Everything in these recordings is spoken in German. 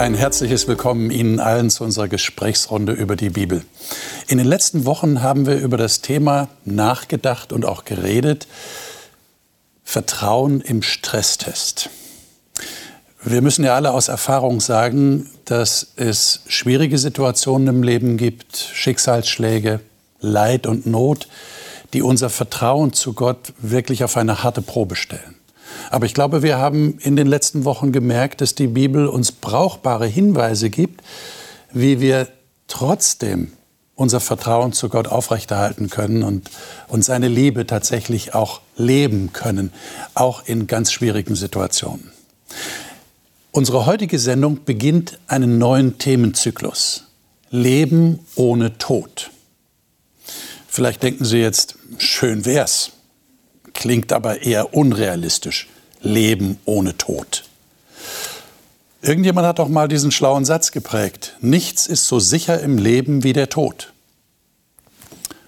Ein herzliches Willkommen Ihnen allen zu unserer Gesprächsrunde über die Bibel. In den letzten Wochen haben wir über das Thema nachgedacht und auch geredet. Vertrauen im Stresstest. Wir müssen ja alle aus Erfahrung sagen, dass es schwierige Situationen im Leben gibt, Schicksalsschläge, Leid und Not, die unser Vertrauen zu Gott wirklich auf eine harte Probe stellen. Aber ich glaube, wir haben in den letzten Wochen gemerkt, dass die Bibel uns brauchbare Hinweise gibt, wie wir trotzdem unser Vertrauen zu Gott aufrechterhalten können und, und seine Liebe tatsächlich auch leben können, auch in ganz schwierigen Situationen. Unsere heutige Sendung beginnt einen neuen Themenzyklus. Leben ohne Tod. Vielleicht denken Sie jetzt, schön wär's. Klingt aber eher unrealistisch. Leben ohne Tod. Irgendjemand hat doch mal diesen schlauen Satz geprägt. Nichts ist so sicher im Leben wie der Tod.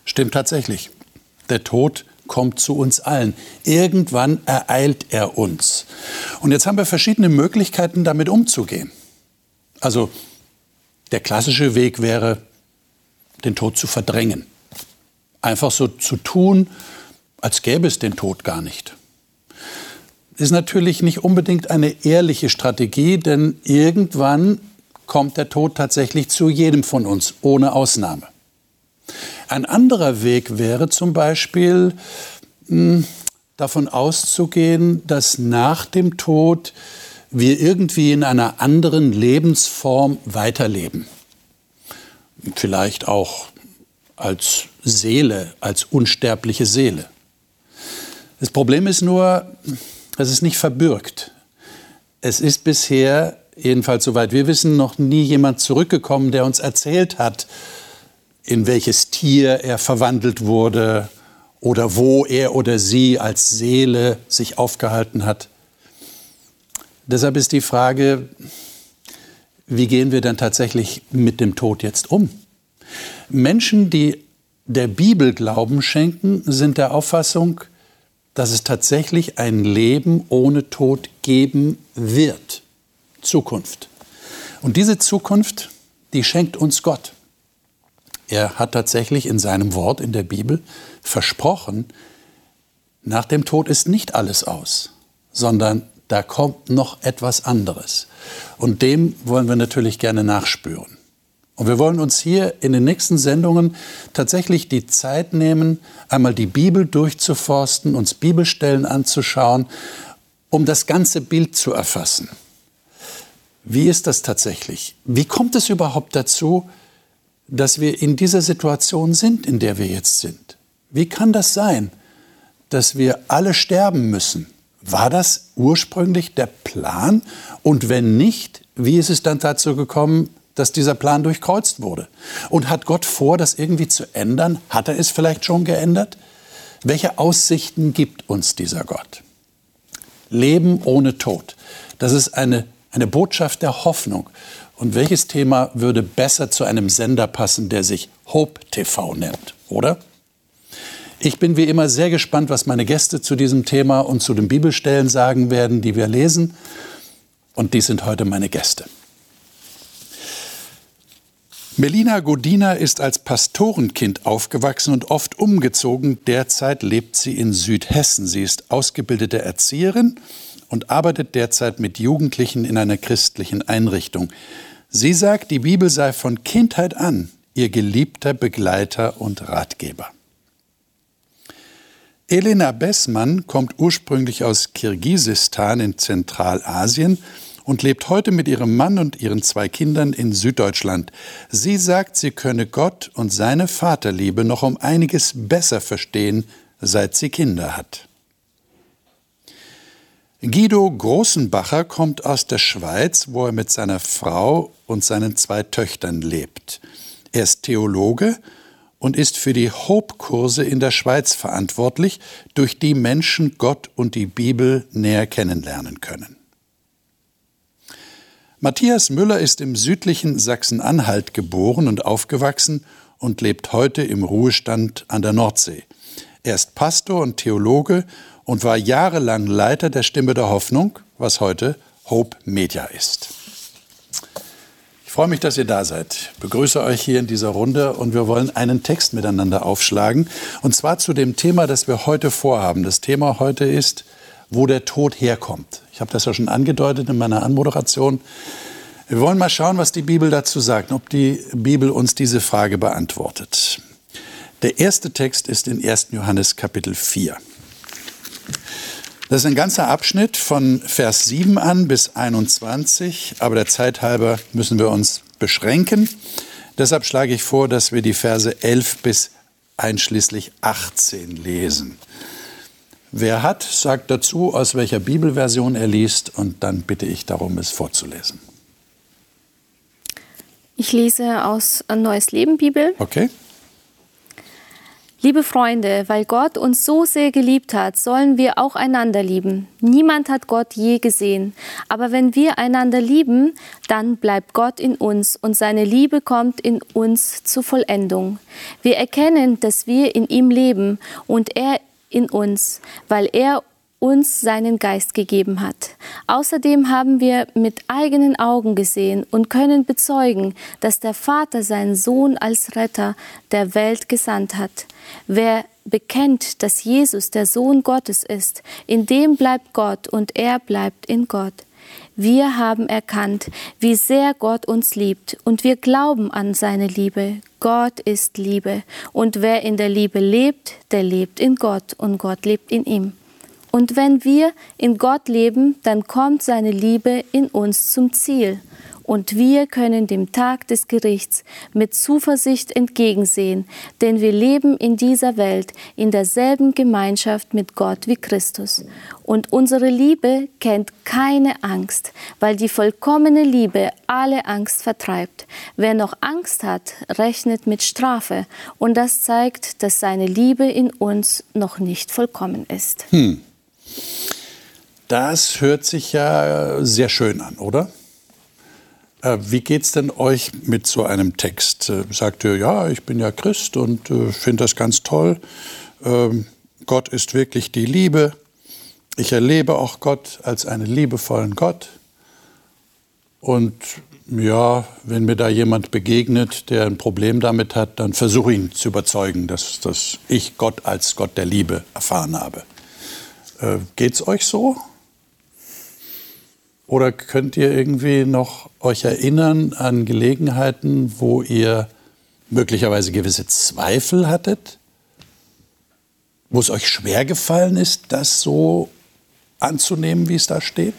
Stimmt tatsächlich. Der Tod kommt zu uns allen. Irgendwann ereilt er uns. Und jetzt haben wir verschiedene Möglichkeiten, damit umzugehen. Also der klassische Weg wäre, den Tod zu verdrängen. Einfach so zu tun, als gäbe es den Tod gar nicht ist natürlich nicht unbedingt eine ehrliche Strategie, denn irgendwann kommt der Tod tatsächlich zu jedem von uns, ohne Ausnahme. Ein anderer Weg wäre zum Beispiel hm, davon auszugehen, dass nach dem Tod wir irgendwie in einer anderen Lebensform weiterleben. Vielleicht auch als Seele, als unsterbliche Seele. Das Problem ist nur, es ist nicht verbürgt. Es ist bisher, jedenfalls soweit wir wissen, noch nie jemand zurückgekommen, der uns erzählt hat, in welches Tier er verwandelt wurde oder wo er oder sie als Seele sich aufgehalten hat. Deshalb ist die Frage, wie gehen wir dann tatsächlich mit dem Tod jetzt um? Menschen, die der Bibel Glauben schenken, sind der Auffassung, dass es tatsächlich ein Leben ohne Tod geben wird. Zukunft. Und diese Zukunft, die schenkt uns Gott. Er hat tatsächlich in seinem Wort in der Bibel versprochen, nach dem Tod ist nicht alles aus, sondern da kommt noch etwas anderes. Und dem wollen wir natürlich gerne nachspüren. Und wir wollen uns hier in den nächsten Sendungen tatsächlich die Zeit nehmen, einmal die Bibel durchzuforsten, uns Bibelstellen anzuschauen, um das ganze Bild zu erfassen. Wie ist das tatsächlich? Wie kommt es überhaupt dazu, dass wir in dieser Situation sind, in der wir jetzt sind? Wie kann das sein, dass wir alle sterben müssen? War das ursprünglich der Plan? Und wenn nicht, wie ist es dann dazu gekommen, dass dieser Plan durchkreuzt wurde? Und hat Gott vor, das irgendwie zu ändern? Hat er es vielleicht schon geändert? Welche Aussichten gibt uns dieser Gott? Leben ohne Tod. Das ist eine, eine Botschaft der Hoffnung. Und welches Thema würde besser zu einem Sender passen, der sich Hope TV nennt, oder? Ich bin wie immer sehr gespannt, was meine Gäste zu diesem Thema und zu den Bibelstellen sagen werden, die wir lesen. Und dies sind heute meine Gäste. Melina Godina ist als Pastorenkind aufgewachsen und oft umgezogen. Derzeit lebt sie in Südhessen. Sie ist ausgebildete Erzieherin und arbeitet derzeit mit Jugendlichen in einer christlichen Einrichtung. Sie sagt, die Bibel sei von Kindheit an ihr geliebter Begleiter und Ratgeber. Elena Bessmann kommt ursprünglich aus Kirgisistan in Zentralasien und lebt heute mit ihrem Mann und ihren zwei Kindern in Süddeutschland. Sie sagt, sie könne Gott und seine Vaterliebe noch um einiges besser verstehen, seit sie Kinder hat. Guido Großenbacher kommt aus der Schweiz, wo er mit seiner Frau und seinen zwei Töchtern lebt. Er ist Theologe und ist für die Hope-Kurse in der Schweiz verantwortlich, durch die Menschen Gott und die Bibel näher kennenlernen können. Matthias Müller ist im südlichen Sachsen-Anhalt geboren und aufgewachsen und lebt heute im Ruhestand an der Nordsee. Er ist Pastor und Theologe und war jahrelang Leiter der Stimme der Hoffnung, was heute Hope Media ist. Ich freue mich, dass ihr da seid. Ich begrüße euch hier in dieser Runde und wir wollen einen Text miteinander aufschlagen. Und zwar zu dem Thema, das wir heute vorhaben. Das Thema heute ist, wo der Tod herkommt. Ich habe das ja schon angedeutet in meiner Anmoderation. Wir wollen mal schauen, was die Bibel dazu sagt, ob die Bibel uns diese Frage beantwortet. Der erste Text ist in 1. Johannes Kapitel 4. Das ist ein ganzer Abschnitt von Vers 7 an bis 21, aber der Zeit halber müssen wir uns beschränken. Deshalb schlage ich vor, dass wir die Verse 11 bis einschließlich 18 lesen. Wer hat, sagt dazu, aus welcher Bibelversion er liest, und dann bitte ich darum, es vorzulesen. Ich lese aus Neues Leben Bibel. Okay. Liebe Freunde, weil Gott uns so sehr geliebt hat, sollen wir auch einander lieben. Niemand hat Gott je gesehen. Aber wenn wir einander lieben, dann bleibt Gott in uns und seine Liebe kommt in uns zur Vollendung. Wir erkennen, dass wir in ihm leben und er in uns, weil er uns seinen Geist gegeben hat. Außerdem haben wir mit eigenen Augen gesehen und können bezeugen, dass der Vater seinen Sohn als Retter der Welt gesandt hat. Wer bekennt, dass Jesus der Sohn Gottes ist, in dem bleibt Gott und er bleibt in Gott. Wir haben erkannt, wie sehr Gott uns liebt und wir glauben an seine Liebe. Gott ist Liebe und wer in der Liebe lebt, der lebt in Gott und Gott lebt in ihm. Und wenn wir in Gott leben, dann kommt seine Liebe in uns zum Ziel. Und wir können dem Tag des Gerichts mit Zuversicht entgegensehen, denn wir leben in dieser Welt in derselben Gemeinschaft mit Gott wie Christus. Und unsere Liebe kennt keine Angst, weil die vollkommene Liebe alle Angst vertreibt. Wer noch Angst hat, rechnet mit Strafe. Und das zeigt, dass seine Liebe in uns noch nicht vollkommen ist. Hm. Das hört sich ja sehr schön an, oder? Äh, wie geht es denn euch mit so einem Text? Äh, sagt ihr, ja, ich bin ja Christ und äh, finde das ganz toll. Ähm, Gott ist wirklich die Liebe. Ich erlebe auch Gott als einen liebevollen Gott. Und ja, wenn mir da jemand begegnet, der ein Problem damit hat, dann versuche ich ihn zu überzeugen, dass, dass ich Gott als Gott der Liebe erfahren habe. Äh, geht's euch so? Oder könnt ihr irgendwie noch euch erinnern an Gelegenheiten, wo ihr möglicherweise gewisse Zweifel hattet? Wo es euch schwer gefallen ist, das so anzunehmen, wie es da steht?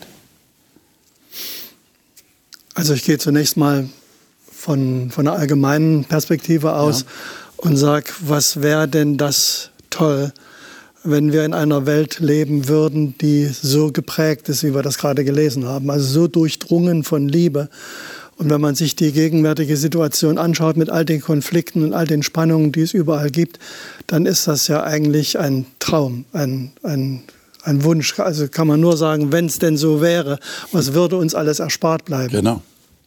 Also ich gehe zunächst mal von, von einer allgemeinen Perspektive aus ja. und sage, was wäre denn das toll, wenn wir in einer Welt leben würden, die so geprägt ist, wie wir das gerade gelesen haben, also so durchdrungen von Liebe. Und wenn man sich die gegenwärtige Situation anschaut mit all den Konflikten und all den Spannungen, die es überall gibt, dann ist das ja eigentlich ein Traum, ein, ein, ein Wunsch. Also kann man nur sagen, wenn es denn so wäre, was würde uns alles erspart bleiben? Genau.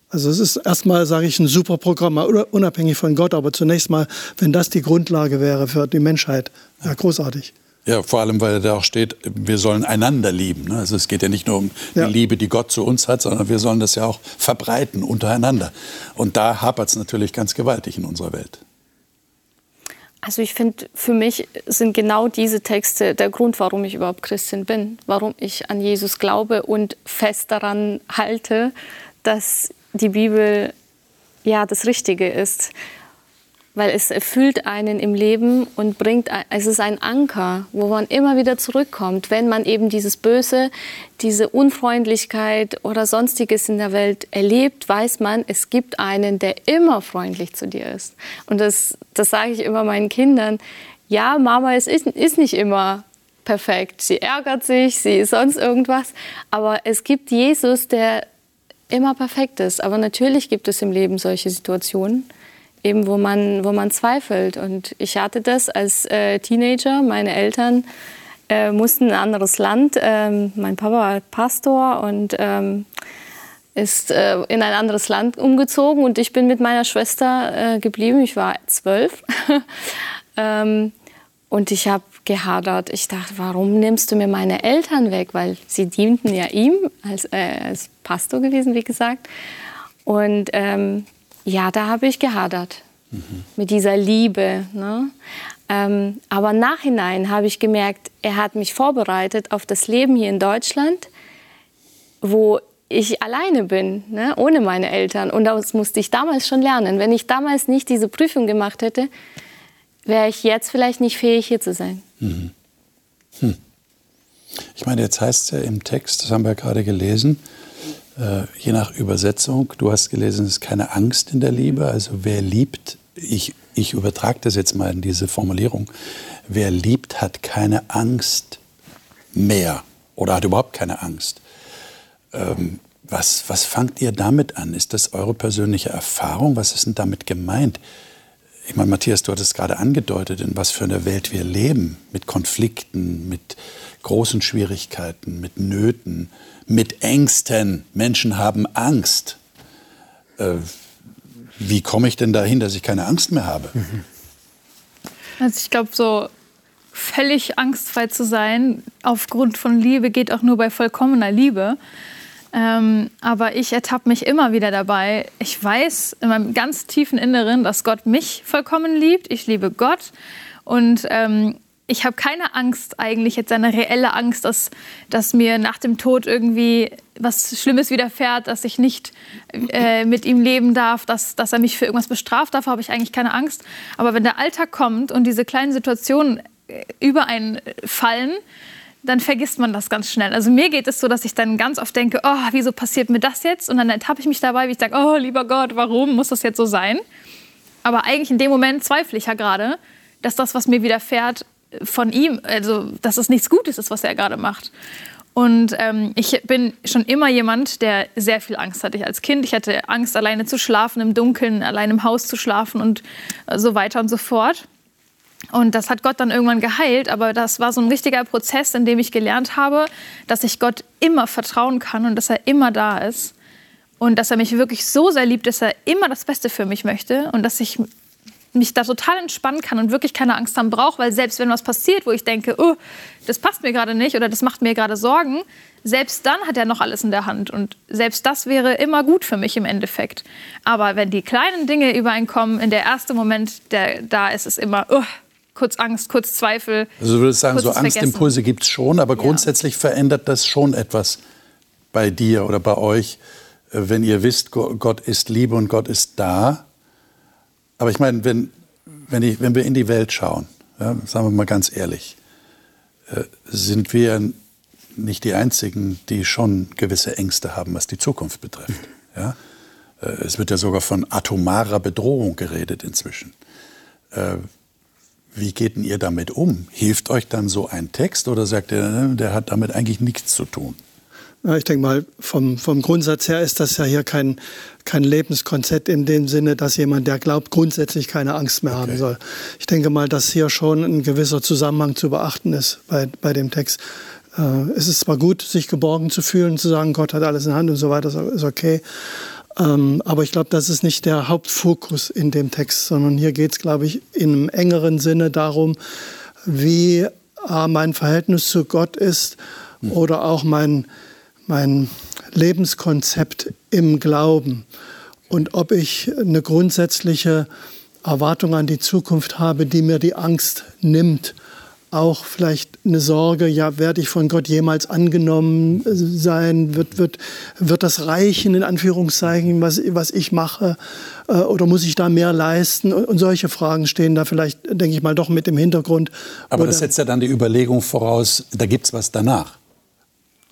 Also es ist erstmal, sage ich, ein super Programm, unabhängig von Gott, aber zunächst mal, wenn das die Grundlage wäre für die Menschheit, ja, großartig. Ja, vor allem, weil da auch steht, wir sollen einander lieben. Ne? Also es geht ja nicht nur um ja. die Liebe, die Gott zu uns hat, sondern wir sollen das ja auch verbreiten untereinander. Und da hapert es natürlich ganz gewaltig in unserer Welt. Also ich finde, für mich sind genau diese Texte der Grund, warum ich überhaupt Christin bin, warum ich an Jesus glaube und fest daran halte, dass die Bibel ja das Richtige ist weil es erfüllt einen im Leben und bringt, es ist ein Anker, wo man immer wieder zurückkommt, wenn man eben dieses Böse, diese Unfreundlichkeit oder sonstiges in der Welt erlebt, weiß man, es gibt einen, der immer freundlich zu dir ist. Und das, das sage ich immer meinen Kindern. Ja, Mama, ist, ist nicht immer perfekt. Sie ärgert sich, sie ist sonst irgendwas. Aber es gibt Jesus, der immer perfekt ist. Aber natürlich gibt es im Leben solche Situationen eben wo man, wo man zweifelt. Und ich hatte das als äh, Teenager. Meine Eltern äh, mussten in ein anderes Land. Ähm, mein Papa war Pastor und ähm, ist äh, in ein anderes Land umgezogen und ich bin mit meiner Schwester äh, geblieben. Ich war zwölf. ähm, und ich habe gehadert. Ich dachte, warum nimmst du mir meine Eltern weg? Weil sie dienten ja ihm als, äh, als Pastor gewesen, wie gesagt. Und ähm, ja, da habe ich gehadert mhm. mit dieser Liebe. Ne? Ähm, aber Nachhinein habe ich gemerkt, er hat mich vorbereitet auf das Leben hier in Deutschland, wo ich alleine bin, ne, ohne meine Eltern. Und das musste ich damals schon lernen. Wenn ich damals nicht diese Prüfung gemacht hätte, wäre ich jetzt vielleicht nicht fähig, hier zu sein. Mhm. Hm. Ich meine, jetzt heißt es ja im Text, das haben wir gerade gelesen, äh, je nach Übersetzung, du hast gelesen, es ist keine Angst in der Liebe. Also wer liebt, ich, ich übertrage das jetzt mal in diese Formulierung, wer liebt, hat keine Angst mehr oder hat überhaupt keine Angst. Ähm, was, was fangt ihr damit an? Ist das eure persönliche Erfahrung? Was ist denn damit gemeint? Ich meine, Matthias, du hattest gerade angedeutet, in was für einer Welt wir leben, mit Konflikten, mit großen Schwierigkeiten, mit Nöten, mit Ängsten. Menschen haben Angst. Äh, wie komme ich denn dahin, dass ich keine Angst mehr habe? Mhm. Also ich glaube, so völlig angstfrei zu sein aufgrund von Liebe geht auch nur bei vollkommener Liebe. Ähm, aber ich ertappe mich immer wieder dabei. Ich weiß in meinem ganz tiefen Inneren, dass Gott mich vollkommen liebt. Ich liebe Gott. Und ähm, ich habe keine Angst, eigentlich jetzt eine reelle Angst, dass, dass mir nach dem Tod irgendwie was Schlimmes widerfährt, dass ich nicht äh, mit ihm leben darf, dass, dass er mich für irgendwas bestraft. Davor habe ich eigentlich keine Angst. Aber wenn der Alltag kommt und diese kleinen Situationen äh, über einen fallen, dann vergisst man das ganz schnell. Also mir geht es so, dass ich dann ganz oft denke, oh, wieso passiert mir das jetzt? Und dann ertappe ich mich dabei, wie ich sage, oh, lieber Gott, warum muss das jetzt so sein? Aber eigentlich in dem Moment zweifle ich ja gerade, dass das, was mir widerfährt, von ihm, also dass es nichts Gutes ist, was er gerade macht. Und ähm, ich bin schon immer jemand, der sehr viel Angst hatte. Ich als Kind, ich hatte Angst, alleine zu schlafen, im Dunkeln, allein im Haus zu schlafen und so weiter und so fort. Und das hat Gott dann irgendwann geheilt, aber das war so ein richtiger Prozess, in dem ich gelernt habe, dass ich Gott immer vertrauen kann und dass er immer da ist. Und dass er mich wirklich so sehr liebt, dass er immer das Beste für mich möchte und dass ich mich da total entspannen kann und wirklich keine Angst haben brauche, weil selbst wenn was passiert, wo ich denke, oh, das passt mir gerade nicht oder das macht mir gerade Sorgen, selbst dann hat er noch alles in der Hand und selbst das wäre immer gut für mich im Endeffekt. Aber wenn die kleinen Dinge übereinkommen, in der erste Moment, der da ist es immer, oh, kurz Angst, kurz Zweifel. Also du würdest sagen, so Angstimpulse gibt es schon, aber grundsätzlich ja. verändert das schon etwas bei dir oder bei euch, äh, wenn ihr wisst, Gott ist Liebe und Gott ist da. Aber ich meine, wenn, wenn, ich, wenn wir in die Welt schauen, ja, sagen wir mal ganz ehrlich, äh, sind wir nicht die Einzigen, die schon gewisse Ängste haben, was die Zukunft betrifft. Ja? Äh, es wird ja sogar von atomarer Bedrohung geredet inzwischen. Wie geht denn ihr damit um? Hilft euch dann so ein Text oder sagt ihr, ne, der hat damit eigentlich nichts zu tun? Ich denke mal, vom, vom Grundsatz her ist das ja hier kein, kein Lebenskonzept in dem Sinne, dass jemand, der glaubt, grundsätzlich keine Angst mehr okay. haben soll. Ich denke mal, dass hier schon ein gewisser Zusammenhang zu beachten ist bei, bei dem Text. Äh, es ist zwar gut, sich geborgen zu fühlen, zu sagen, Gott hat alles in Hand und so weiter, ist okay. Ähm, aber ich glaube, das ist nicht der Hauptfokus in dem Text, sondern hier geht es, glaube ich, in einem engeren Sinne darum, wie äh, mein Verhältnis zu Gott ist mhm. oder auch mein, mein Lebenskonzept im Glauben und ob ich eine grundsätzliche Erwartung an die Zukunft habe, die mir die Angst nimmt auch vielleicht eine Sorge, ja, werde ich von Gott jemals angenommen sein? Wird, wird, wird das reichen, in Anführungszeichen, was, was ich mache? Äh, oder muss ich da mehr leisten? Und solche Fragen stehen da vielleicht, denke ich mal, doch mit im Hintergrund. Aber das setzt ja dann die Überlegung voraus, da gibt es was danach.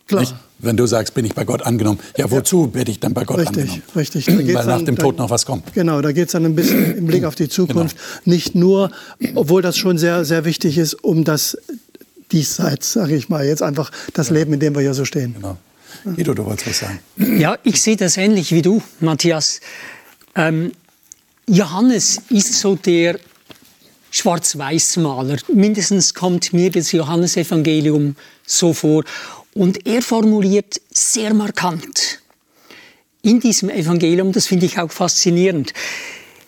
Klar. Nicht? Wenn du sagst, bin ich bei Gott angenommen, ja, wozu werde ich dann bei Gott richtig, angenommen? Richtig, richtig. Weil nach dem Tod noch was kommt. Genau, da geht es dann ein bisschen im Blick auf die Zukunft. Genau. Nicht nur, obwohl das schon sehr, sehr wichtig ist, um das Diesseits, sage ich mal, jetzt einfach das ja. Leben, in dem wir hier so stehen. Genau. Guido, du wolltest was sagen. Ja, ich sehe das ähnlich wie du, Matthias. Ähm, Johannes ist so der Schwarz-Weiß-Maler. Mindestens kommt mir das Johannesevangelium so vor. Und er formuliert sehr markant in diesem Evangelium, das finde ich auch faszinierend.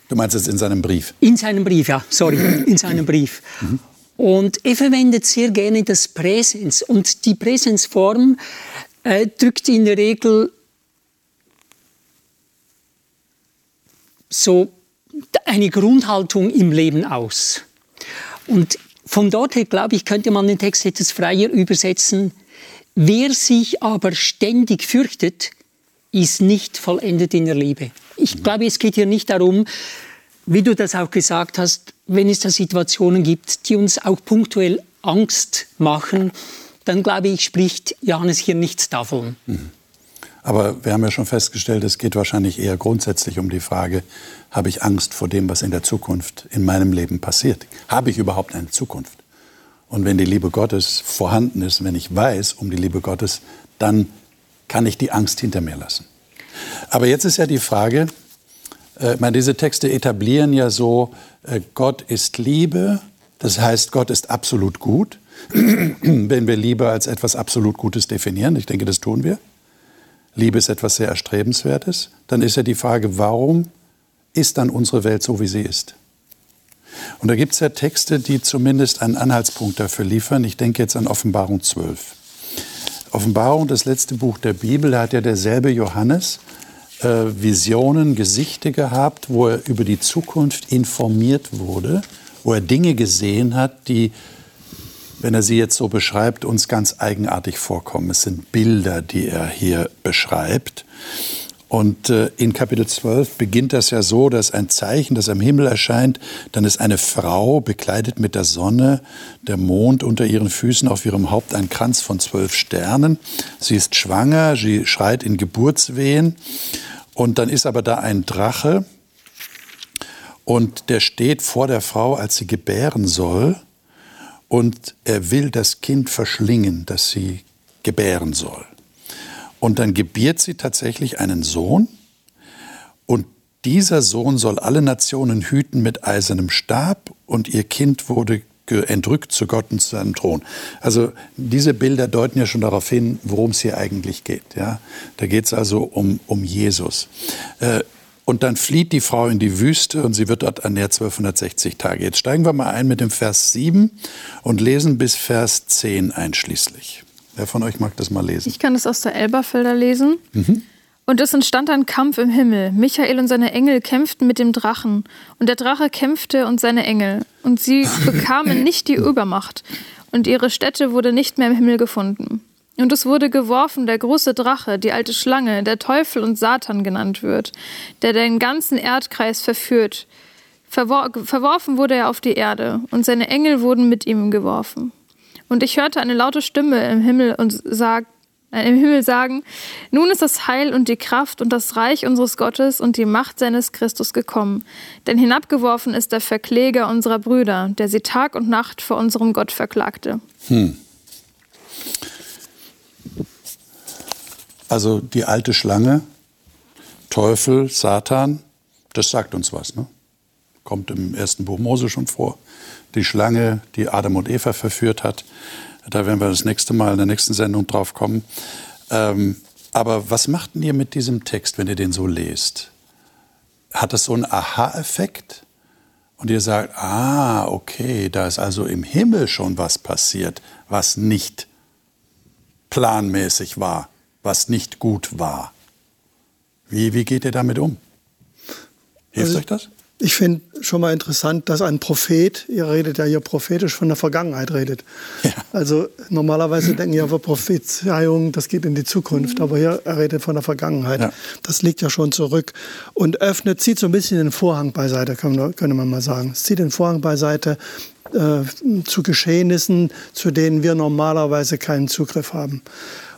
Du meinst es in seinem Brief? In seinem Brief, ja, sorry, in seinem Brief. Mhm. Und er verwendet sehr gerne das Präsens. Und die Präsensform äh, drückt in der Regel so eine Grundhaltung im Leben aus. Und von dort her, glaube ich, könnte man den Text etwas freier übersetzen. Wer sich aber ständig fürchtet, ist nicht vollendet in der Liebe. Ich glaube, es geht hier nicht darum, wie du das auch gesagt hast, wenn es da Situationen gibt, die uns auch punktuell Angst machen, dann glaube ich, spricht Johannes hier nichts davon. Mhm. Aber wir haben ja schon festgestellt, es geht wahrscheinlich eher grundsätzlich um die Frage, habe ich Angst vor dem, was in der Zukunft in meinem Leben passiert? Habe ich überhaupt eine Zukunft? Und wenn die Liebe Gottes vorhanden ist, wenn ich weiß um die Liebe Gottes, dann kann ich die Angst hinter mir lassen. Aber jetzt ist ja die Frage, äh, meine, diese Texte etablieren ja so, äh, Gott ist Liebe, das heißt, Gott ist absolut gut. Wenn wir Liebe als etwas absolut Gutes definieren, ich denke, das tun wir, Liebe ist etwas sehr Erstrebenswertes, dann ist ja die Frage, warum ist dann unsere Welt so, wie sie ist? Und da gibt es ja Texte, die zumindest einen Anhaltspunkt dafür liefern. Ich denke jetzt an Offenbarung 12. Offenbarung, das letzte Buch der Bibel, da hat ja derselbe Johannes äh, Visionen, Gesichte gehabt, wo er über die Zukunft informiert wurde, wo er Dinge gesehen hat, die wenn er sie jetzt so beschreibt, uns ganz eigenartig vorkommen. Es sind Bilder, die er hier beschreibt. Und äh, in Kapitel 12 beginnt das ja so, dass ein Zeichen, das am Himmel erscheint, dann ist eine Frau bekleidet mit der Sonne, der Mond unter ihren Füßen, auf ihrem Haupt ein Kranz von zwölf Sternen. Sie ist schwanger, sie schreit in Geburtswehen. Und dann ist aber da ein Drache und der steht vor der Frau, als sie gebären soll und er will das Kind verschlingen, das sie gebären soll. Und dann gebiert sie tatsächlich einen Sohn und dieser Sohn soll alle Nationen hüten mit eisernem Stab und ihr Kind wurde entrückt zu Gott und zu seinem Thron. Also diese Bilder deuten ja schon darauf hin, worum es hier eigentlich geht. Ja? Da geht es also um, um Jesus. Äh, und dann flieht die Frau in die Wüste und sie wird dort ernährt 1260 Tage. Jetzt steigen wir mal ein mit dem Vers 7 und lesen bis Vers 10 einschließlich. Wer von euch mag das mal lesen? Ich kann das aus der Elberfelder lesen. Mhm. Und es entstand ein Kampf im Himmel. Michael und seine Engel kämpften mit dem Drachen. Und der Drache kämpfte und seine Engel. Und sie bekamen nicht die Übermacht. Und ihre Stätte wurde nicht mehr im Himmel gefunden. Und es wurde geworfen der große Drache, die alte Schlange, der Teufel und Satan genannt wird, der den ganzen Erdkreis verführt. Verwor verworfen wurde er auf die Erde, und seine Engel wurden mit ihm geworfen. Und ich hörte eine laute Stimme im Himmel und sagt, äh, im Himmel sagen, nun ist das Heil und die Kraft und das Reich unseres Gottes und die Macht seines Christus gekommen. Denn hinabgeworfen ist der Verkläger unserer Brüder, der sie Tag und Nacht vor unserem Gott verklagte. Hm. Also die alte Schlange, Teufel, Satan, das sagt uns was. Ne? Kommt im ersten Buch Mose schon vor. Die Schlange, die Adam und Eva verführt hat. Da werden wir das nächste Mal in der nächsten Sendung drauf kommen. Ähm, aber was macht ihr mit diesem Text, wenn ihr den so lest? Hat das so einen Aha-Effekt? Und ihr sagt, ah, okay, da ist also im Himmel schon was passiert, was nicht planmäßig war was nicht gut war. Wie, wie geht ihr damit um? Hilft also, euch das? Ich finde schon mal interessant, dass ein Prophet, ihr redet ja hier prophetisch von der Vergangenheit redet. Ja. Also normalerweise denken ja wir Prophezeiung, das geht in die Zukunft, aber hier er redet von der Vergangenheit. Ja. Das liegt ja schon zurück und öffnet, zieht so ein bisschen den Vorhang beiseite, könnte man mal sagen. Es zieht den Vorhang beiseite äh, zu Geschehnissen, zu denen wir normalerweise keinen Zugriff haben.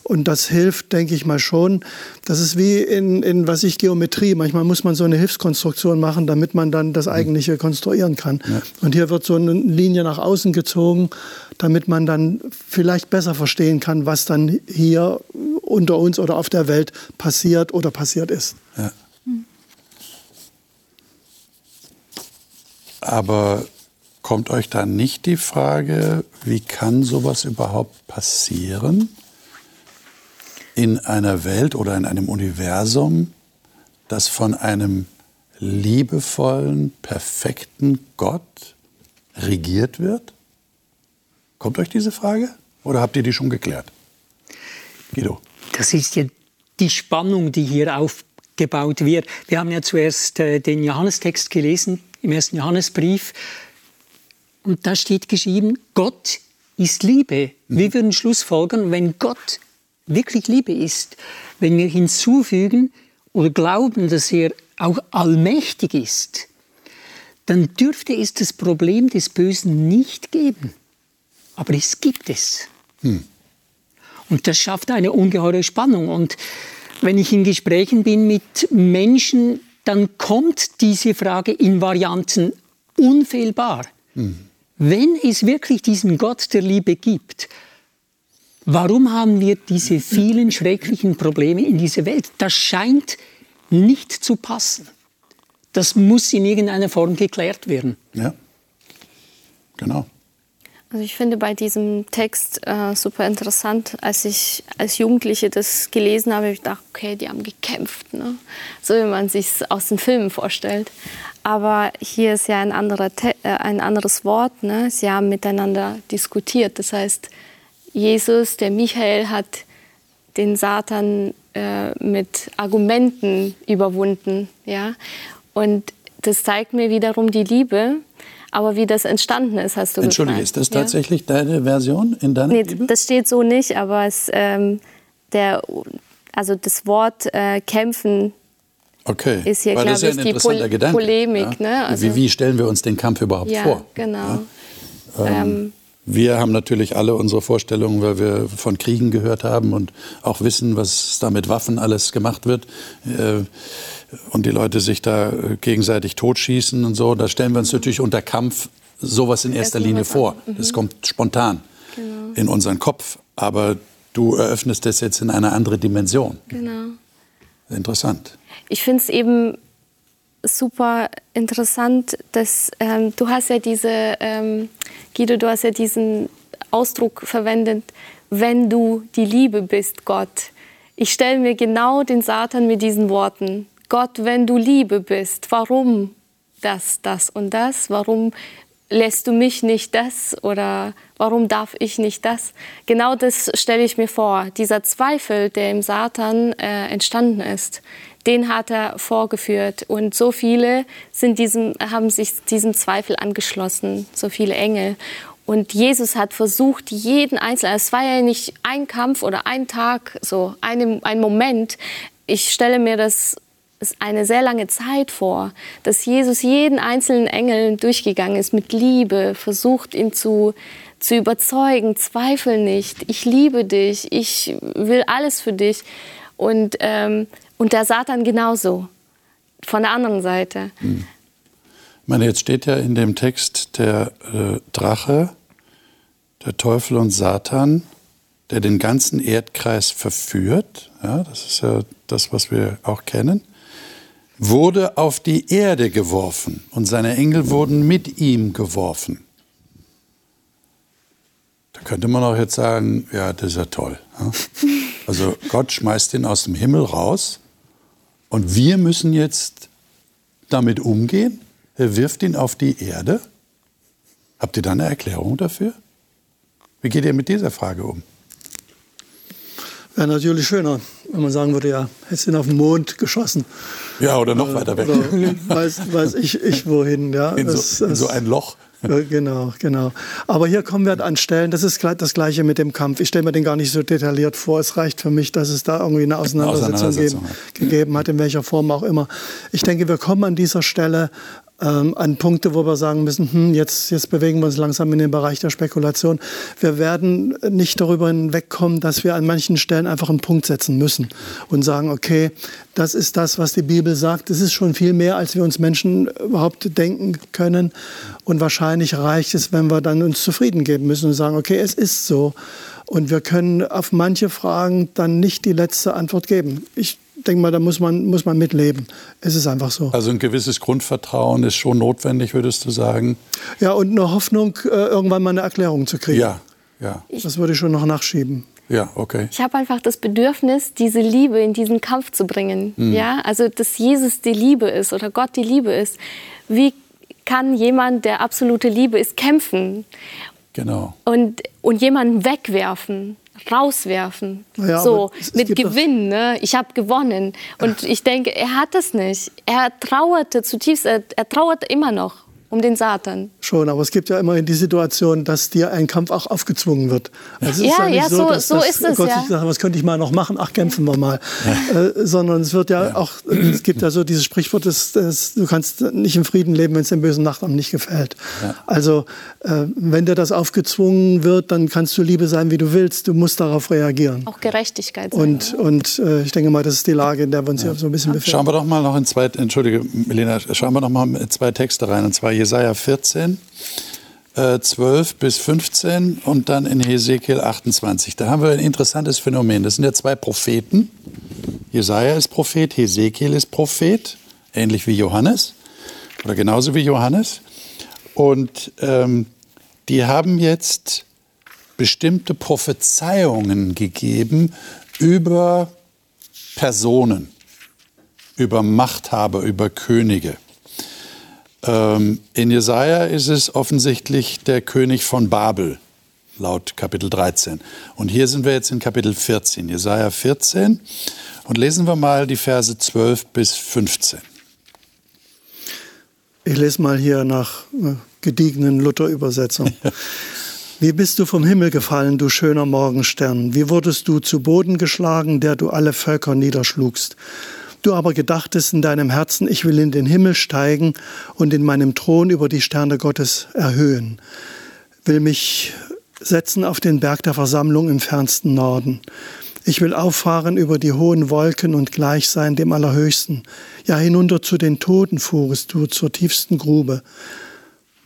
Und das hilft, denke ich mal schon. Das ist wie in, in was ich Geometrie. Manchmal muss man so eine Hilfskonstruktion machen, damit man dann das mhm. Eigentliche konstruieren kann. Ja. Und hier wird so eine Linie nach außen gezogen, damit man dann vielleicht besser verstehen kann, was dann hier unter uns oder auf der Welt passiert oder passiert ist. Ja. Aber kommt euch da nicht die Frage, wie kann sowas überhaupt passieren? In einer Welt oder in einem Universum, das von einem liebevollen, perfekten Gott regiert wird? Kommt euch diese Frage oder habt ihr die schon geklärt? Guido. Das ist ja die Spannung, die hier aufgebaut wird. Wir haben ja zuerst äh, den Johannestext gelesen im ersten Johannesbrief. Und da steht geschrieben, Gott ist Liebe. Wir würden Schlussfolgern, wenn Gott wirklich Liebe ist, wenn wir hinzufügen oder glauben, dass er auch allmächtig ist, dann dürfte es das Problem des Bösen nicht geben. Aber es gibt es. Hm. Und das schafft eine ungeheure Spannung. Und wenn ich in Gesprächen bin mit Menschen, dann kommt diese Frage in Varianten unfehlbar. Hm. Wenn es wirklich diesen Gott der Liebe gibt, warum haben wir diese vielen schrecklichen Probleme in dieser Welt? Das scheint nicht zu passen. Das muss in irgendeiner Form geklärt werden. Ja, genau. Also ich finde bei diesem Text äh, super interessant, als ich als Jugendliche das gelesen habe, ich dachte, okay, die haben gekämpft, ne? so wie man sich aus den Filmen vorstellt. Aber hier ist ja ein, anderer äh, ein anderes Wort. Ne? Sie haben miteinander diskutiert. Das heißt, Jesus, der Michael, hat den Satan äh, mit Argumenten überwunden. Ja? Und das zeigt mir wiederum die Liebe, aber wie das entstanden ist, hast du Entschuldige, gefragt. ist das tatsächlich ja? deine Version in deiner nee, Bibel? das steht so nicht, aber es, ähm, der, also das Wort äh, kämpfen okay. ist hier, glaube ich, die Pol Gedanke, Polemik. Ja? Ne? Also, wie, wie, stellen wir uns den Kampf überhaupt ja, vor? Genau. Ja? Ähm, ähm, wir haben natürlich alle unsere Vorstellungen, weil wir von Kriegen gehört haben und auch wissen, was da mit Waffen alles gemacht wird. Äh, und die Leute sich da gegenseitig totschießen und so. Da stellen wir uns natürlich unter Kampf sowas in erster Linie vor. Mhm. Das kommt spontan genau. in unseren Kopf. Aber du eröffnest das jetzt in eine andere Dimension. Genau. Interessant. Ich finde es eben super interessant, dass ähm, du hast ja diese, ähm, Guido, du hast ja diesen Ausdruck verwendet, wenn du die Liebe bist, Gott. Ich stelle mir genau den Satan mit diesen Worten Gott, wenn du Liebe bist, warum das, das und das? Warum lässt du mich nicht das oder warum darf ich nicht das? Genau das stelle ich mir vor. Dieser Zweifel, der im Satan äh, entstanden ist, den hat er vorgeführt. Und so viele sind diesem, haben sich diesem Zweifel angeschlossen, so viele Engel. Und Jesus hat versucht, jeden Einzelnen, es war ja nicht ein Kampf oder ein Tag, so ein, ein Moment. Ich stelle mir das eine sehr lange Zeit vor, dass Jesus jeden einzelnen Engel durchgegangen ist mit Liebe, versucht ihn zu, zu überzeugen, zweifel nicht, ich liebe dich, ich will alles für dich. Und, ähm, und der Satan genauso, von der anderen Seite. Hm. Ich meine, jetzt steht ja in dem Text der äh, Drache, der Teufel und Satan, der den ganzen Erdkreis verführt. Ja, das ist ja das, was wir auch kennen wurde auf die Erde geworfen und seine Engel wurden mit ihm geworfen. Da könnte man auch jetzt sagen, ja, das ist ja toll. Also Gott schmeißt ihn aus dem Himmel raus und wir müssen jetzt damit umgehen. Er wirft ihn auf die Erde. Habt ihr da eine Erklärung dafür? Wie geht ihr mit dieser Frage um? Wäre natürlich schöner, wenn man sagen würde, ja, hättest ihn auf den Mond geschossen. Ja, oder noch äh, weiter weg. weiß, weiß ich, ich wohin. Ja. In, so, in so ein Loch. Genau, genau. Aber hier kommen wir an Stellen, das ist das Gleiche mit dem Kampf. Ich stelle mir den gar nicht so detailliert vor. Es reicht für mich, dass es da irgendwie eine Auseinandersetzung, eine Auseinandersetzung geben, gegeben hat, in welcher Form auch immer. Ich denke, wir kommen an dieser Stelle ähm, an Punkte, wo wir sagen müssen, hm, jetzt, jetzt bewegen wir uns langsam in den Bereich der Spekulation. Wir werden nicht darüber hinwegkommen, dass wir an manchen Stellen einfach einen Punkt setzen müssen und sagen, okay, das ist das, was die Bibel sagt. Das ist schon viel mehr, als wir uns Menschen überhaupt denken können. Und wahrscheinlich reicht es, wenn wir dann uns zufrieden geben müssen und sagen, okay, es ist so. Und wir können auf manche Fragen dann nicht die letzte Antwort geben. Ich denke mal, da muss man, muss man mitleben. Es ist einfach so. Also ein gewisses Grundvertrauen ist schon notwendig, würdest du sagen? Ja, und eine Hoffnung, äh, irgendwann mal eine Erklärung zu kriegen. Ja, ja. Das würde ich schon noch nachschieben. Ja, okay. Ich habe einfach das Bedürfnis, diese Liebe in diesen Kampf zu bringen. Mhm. Ja, also dass Jesus die Liebe ist oder Gott die Liebe ist. Wie kann jemand, der absolute Liebe ist, kämpfen? Genau. Und, und jemanden wegwerfen, rauswerfen. Ja, so, es- es mit Gewinn, ne? ich habe gewonnen. Und ich denke, er hat das nicht. Er trauerte zutiefst, er, er trauert immer noch um den Satan. Schon, aber es gibt ja immerhin die Situation, dass dir ein Kampf auch aufgezwungen wird. Also es Ja, nicht ja, so- dass, so dass ist es, Gott ja. sagt, was könnte ich mal noch machen? Ach, kämpfen wir mal. Äh, sondern es wird ja, auch, es gibt ja so dieses Sprichwort, dass, dass du kannst nicht im Frieden leben, wenn es dem bösen Nachbarn nicht gefällt. Also äh, wenn dir das aufgezwungen wird, dann kannst du Liebe sein, wie du willst. Du musst darauf reagieren. Auch Gerechtigkeit. sein. Und, und äh, ich denke mal, das ist die Lage, in der wir uns hier so ein bisschen befinden. Schauen wir doch mal noch in zwei, entschuldige, Melina, schauen wir doch mal in zwei Texte rein, und zwar Jesaja 14, äh, 12 bis 15 und dann in Hesekiel 28. Da haben wir ein interessantes Phänomen. Das sind ja zwei Propheten. Jesaja ist Prophet, Hesekiel ist Prophet, ähnlich wie Johannes oder genauso wie Johannes. Und ähm, die haben jetzt bestimmte Prophezeiungen gegeben über Personen, über Machthaber, über Könige. Ähm, in Jesaja ist es offensichtlich der König von Babel, laut Kapitel 13. Und hier sind wir jetzt in Kapitel 14, Jesaja 14. Und lesen wir mal die Verse 12 bis 15. Ich lese mal hier nach äh, gediegenen Luther-Übersetzung. Wie bist du vom Himmel gefallen, du schöner Morgenstern? Wie wurdest du zu Boden geschlagen, der du alle Völker niederschlugst? Du aber gedachtest in deinem Herzen, ich will in den Himmel steigen und in meinem Thron über die Sterne Gottes erhöhen, will mich setzen auf den Berg der Versammlung im fernsten Norden. Ich will auffahren über die hohen Wolken und gleich sein dem Allerhöchsten. Ja, hinunter zu den Toten fuhrest du, zur tiefsten Grube.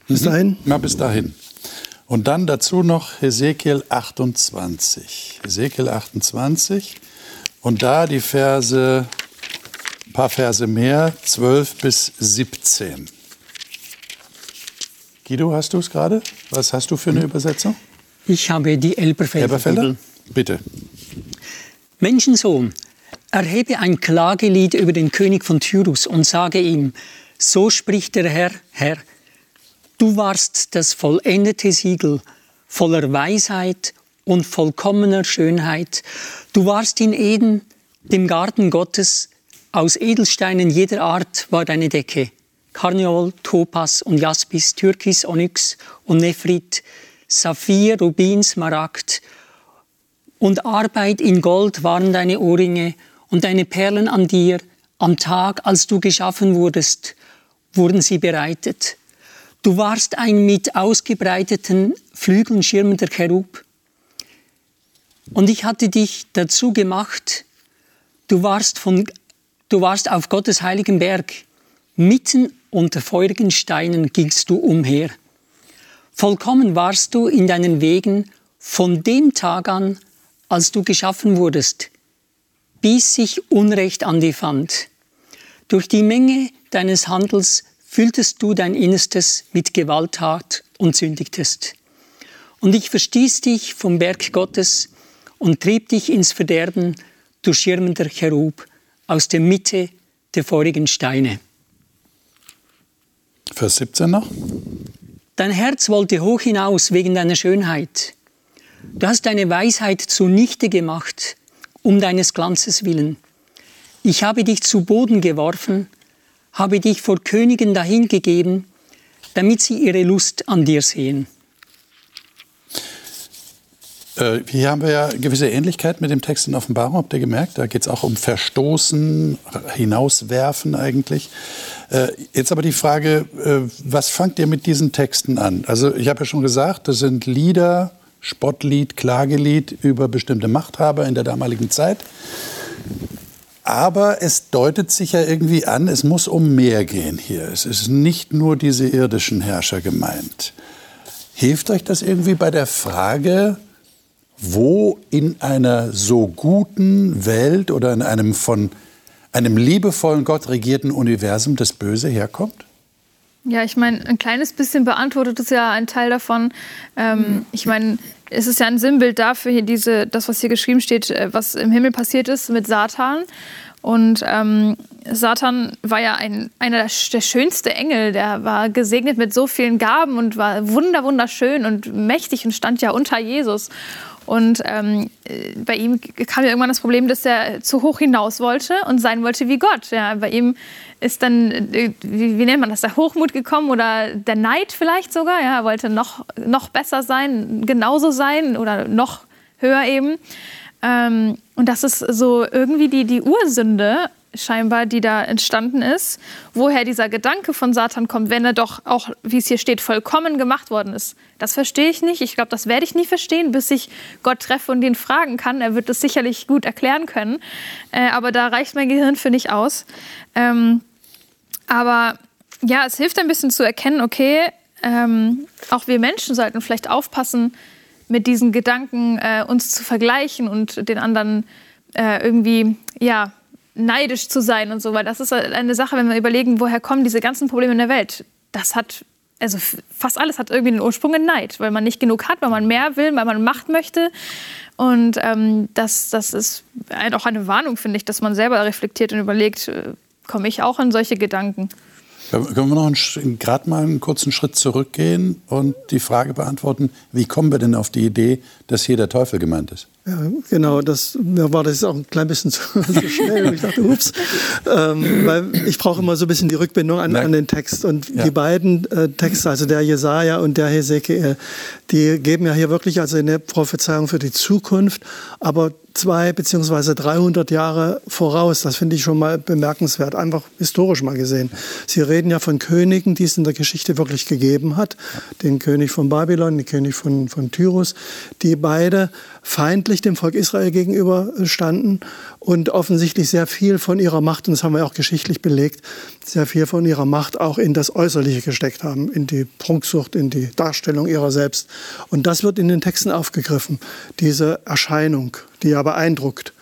Bis dahin? Na, bis dahin. Und dann dazu noch Hesekiel 28. Hesekiel 28. Und da die Verse, ein paar Verse mehr, 12 bis 17. Guido, hast du es gerade? Was hast du für eine Übersetzung? Ich habe die Elberfelder. Elberfelder? Bitte. Menschensohn, erhebe ein Klagelied über den König von Tyrus und sage ihm, so spricht der Herr, Herr, du warst das vollendete Siegel voller Weisheit und vollkommener Schönheit. Du warst in Eden, dem Garten Gottes, aus Edelsteinen jeder Art war deine Decke. Karneol, Topas und Jaspis, Türkis, Onyx und Nephrit, Saphir, Rubin, Smaragd und Arbeit in Gold waren deine Ohrringe und deine Perlen an dir. Am Tag, als du geschaffen wurdest, wurden sie bereitet. Du warst ein mit ausgebreiteten Flügeln schirmender Cherub. Und ich hatte dich dazu gemacht, du warst, von, du warst auf Gottes heiligen Berg. Mitten unter feurigen Steinen gingst du umher. Vollkommen warst du in deinen Wegen von dem Tag an, als du geschaffen wurdest, bis sich Unrecht an dir fand. Durch die Menge deines Handels fülltest du dein Innerstes mit Gewalttat und sündigtest. Und ich verstieß dich vom Berg Gottes und trieb dich ins Verderben, du schirmender Cherub, aus der Mitte der feurigen Steine. Vers 17 noch. Dein Herz wollte hoch hinaus wegen deiner Schönheit. Du hast deine Weisheit zunichte gemacht, um deines Glanzes willen. Ich habe dich zu Boden geworfen, habe dich vor Königen dahingegeben, damit sie ihre Lust an dir sehen. Äh, hier haben wir ja gewisse Ähnlichkeit mit dem Text in Offenbarung, habt ihr gemerkt? Da geht es auch um Verstoßen, hinauswerfen eigentlich. Äh, jetzt aber die Frage, äh, was fangt ihr mit diesen Texten an? Also ich habe ja schon gesagt, das sind Lieder, Spottlied, Klagelied über bestimmte Machthaber in der damaligen Zeit. Aber es deutet sich ja irgendwie an, es muss um mehr gehen hier. Es ist nicht nur diese irdischen Herrscher gemeint. Hilft euch das irgendwie bei der Frage, wo in einer so guten Welt oder in einem von einem liebevollen Gott regierten Universum das Böse herkommt? Ja, ich meine, ein kleines bisschen beantwortet es ja ein Teil davon. Ähm, ich meine, es ist ja ein Sinnbild dafür, hier diese, das, was hier geschrieben steht, äh, was im Himmel passiert ist mit Satan. Und ähm, Satan war ja ein, einer der, der schönste Engel, der war gesegnet mit so vielen Gaben und war wunder, wunderschön und mächtig und stand ja unter Jesus. Und ähm, bei ihm kam ja irgendwann das Problem, dass er zu hoch hinaus wollte und sein wollte wie Gott. Ja, bei ihm ist dann, äh, wie, wie nennt man das, der Hochmut gekommen oder der Neid vielleicht sogar. Ja, er wollte noch, noch besser sein, genauso sein oder noch höher eben. Ähm, und das ist so irgendwie die, die Ursünde scheinbar, die da entstanden ist, woher dieser Gedanke von Satan kommt, wenn er doch auch, wie es hier steht, vollkommen gemacht worden ist. Das verstehe ich nicht. Ich glaube, das werde ich nie verstehen, bis ich Gott treffe und ihn fragen kann. Er wird es sicherlich gut erklären können. Äh, aber da reicht mein Gehirn für nicht aus. Ähm, aber ja, es hilft ein bisschen zu erkennen, okay, ähm, auch wir Menschen sollten vielleicht aufpassen, mit diesen Gedanken äh, uns zu vergleichen und den anderen äh, irgendwie, ja, neidisch zu sein und so, weil das ist eine Sache, wenn wir überlegen, woher kommen diese ganzen Probleme in der Welt. Das hat, also fast alles hat irgendwie den Ursprung in Neid, weil man nicht genug hat, weil man mehr will, weil man Macht möchte. Und ähm, das, das ist auch eine Warnung, finde ich, dass man selber reflektiert und überlegt, äh, komme ich auch in solche Gedanken. Können wir noch gerade mal einen kurzen Schritt zurückgehen und die Frage beantworten, wie kommen wir denn auf die Idee, dass hier der Teufel gemeint ist? Ja, genau, das mir war das auch ein klein bisschen zu, zu schnell. Ich dachte, ups, ähm, weil ich brauche immer so ein bisschen die Rückbindung an, an den Text. Und ja. die beiden äh, Texte, also der Jesaja und der Hesekiel, die geben ja hier wirklich also eine Prophezeiung für die Zukunft, aber zwei beziehungsweise 300 Jahre voraus. Das finde ich schon mal bemerkenswert, einfach historisch mal gesehen. Sie reden ja von Königen, die es in der Geschichte wirklich gegeben hat. Den König von Babylon, den König von, von Tyrus, die beide feindlich dem Volk Israel gegenüber standen und offensichtlich sehr viel von ihrer Macht, und das haben wir auch geschichtlich belegt, sehr viel von ihrer Macht auch in das Äußerliche gesteckt haben, in die Prunksucht, in die Darstellung ihrer selbst. Und das wird in den Texten aufgegriffen, diese Erscheinung, die ja beeindruckt.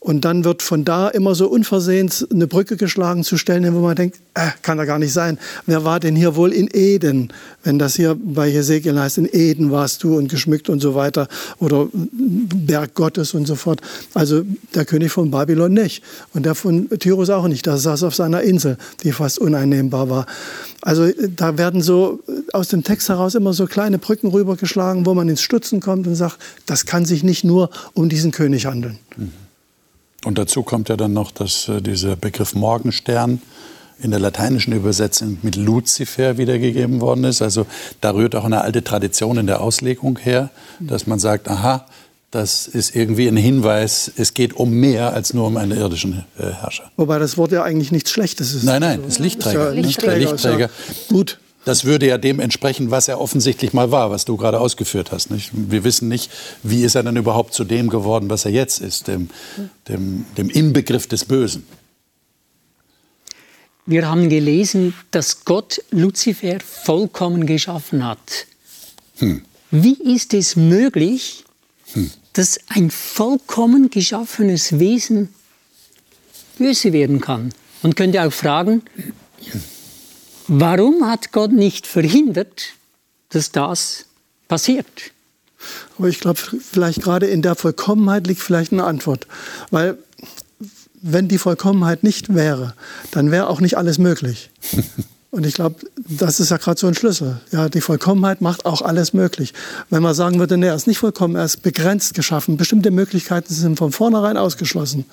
Und dann wird von da immer so unversehens eine Brücke geschlagen zu Stellen, wo man denkt, äh, kann da gar nicht sein. Wer war denn hier wohl in Eden? Wenn das hier bei Hesekiel heißt, in Eden warst du und geschmückt und so weiter. Oder Berg Gottes und so fort. Also der König von Babylon nicht. Und der von Tyrus auch nicht. Der saß auf seiner Insel, die fast uneinnehmbar war. Also da werden so aus dem Text heraus immer so kleine Brücken rübergeschlagen, wo man ins Stutzen kommt und sagt, das kann sich nicht nur um diesen König handeln. Mhm. Und dazu kommt ja dann noch, dass äh, dieser Begriff Morgenstern in der lateinischen Übersetzung mit Luzifer wiedergegeben worden ist. Also da rührt auch eine alte Tradition in der Auslegung her, dass man sagt, aha, das ist irgendwie ein Hinweis, es geht um mehr als nur um einen irdischen äh, Herrscher. Wobei das Wort ja eigentlich nichts Schlechtes ist. Nein, nein, das ist Lichtträger. Ist ja Lichtträger. Lichtträger. Gut, das würde ja dem entsprechen, was er offensichtlich mal war, was du gerade ausgeführt hast. Nicht? Wir wissen nicht, wie ist er dann überhaupt zu dem geworden, was er jetzt ist, dem, dem, dem Inbegriff des Bösen. Wir haben gelesen, dass Gott Luzifer vollkommen geschaffen hat. Hm. Wie ist es möglich, hm. dass ein vollkommen geschaffenes Wesen böse werden kann? Man könnte auch fragen, Warum hat Gott nicht verhindert, dass das passiert? Aber ich glaube, vielleicht gerade in der Vollkommenheit liegt vielleicht eine Antwort. Weil wenn die Vollkommenheit nicht wäre, dann wäre auch nicht alles möglich. Und ich glaube, das ist ja gerade so ein Schlüssel. Ja, die Vollkommenheit macht auch alles möglich. Wenn man sagen würde, nee, er ist nicht vollkommen, er ist begrenzt geschaffen, bestimmte Möglichkeiten sind von vornherein ausgeschlossen,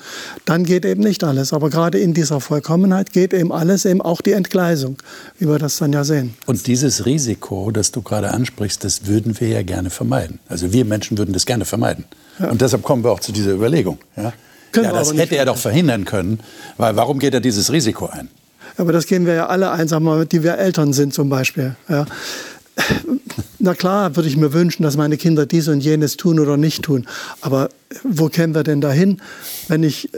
dann geht eben nicht alles. Aber gerade in dieser Vollkommenheit geht eben alles, eben auch die Entgleisung, wie wir das dann ja sehen. Und dieses Risiko, das du gerade ansprichst, das würden wir ja gerne vermeiden. Also wir Menschen würden das gerne vermeiden. Ja. Und deshalb kommen wir auch zu dieser Überlegung. Ja, ja das hätte er doch verhindern können, weil warum geht er dieses Risiko ein? Aber das gehen wir ja alle ein, sagen wir, die wir Eltern sind zum Beispiel. Ja. Na klar, würde ich mir wünschen, dass meine Kinder dies und jenes tun oder nicht tun. Aber wo kämen wir denn dahin, wenn ich äh,